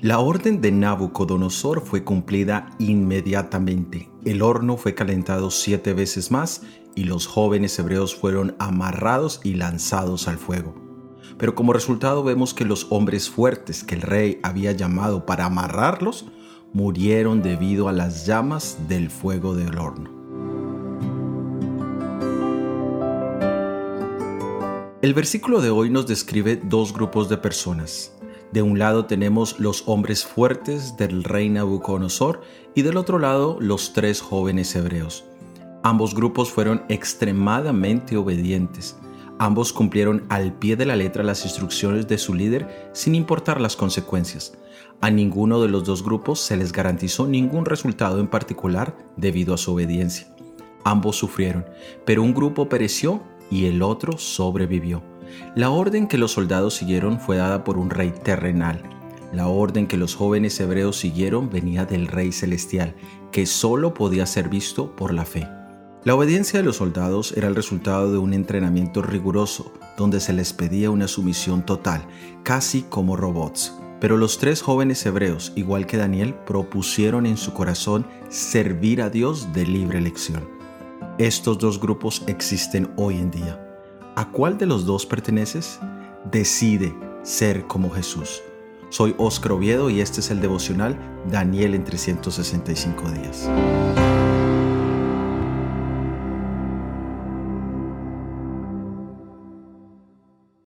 La orden de Nabucodonosor fue cumplida inmediatamente. El horno fue calentado siete veces más y los jóvenes hebreos fueron amarrados y lanzados al fuego. Pero como resultado vemos que los hombres fuertes que el rey había llamado para amarrarlos murieron debido a las llamas del fuego del horno. El versículo de hoy nos describe dos grupos de personas. De un lado tenemos los hombres fuertes del rey Nabucodonosor y del otro lado los tres jóvenes hebreos. Ambos grupos fueron extremadamente obedientes. Ambos cumplieron al pie de la letra las instrucciones de su líder sin importar las consecuencias. A ninguno de los dos grupos se les garantizó ningún resultado en particular debido a su obediencia. Ambos sufrieron, pero un grupo pereció y el otro sobrevivió. La orden que los soldados siguieron fue dada por un rey terrenal. La orden que los jóvenes hebreos siguieron venía del rey celestial, que solo podía ser visto por la fe. La obediencia de los soldados era el resultado de un entrenamiento riguroso, donde se les pedía una sumisión total, casi como robots. Pero los tres jóvenes hebreos, igual que Daniel, propusieron en su corazón servir a Dios de libre elección. Estos dos grupos existen hoy en día. ¿A cuál de los dos perteneces? Decide ser como Jesús. Soy Oscar Oviedo y este es el devocional Daniel en 365 días.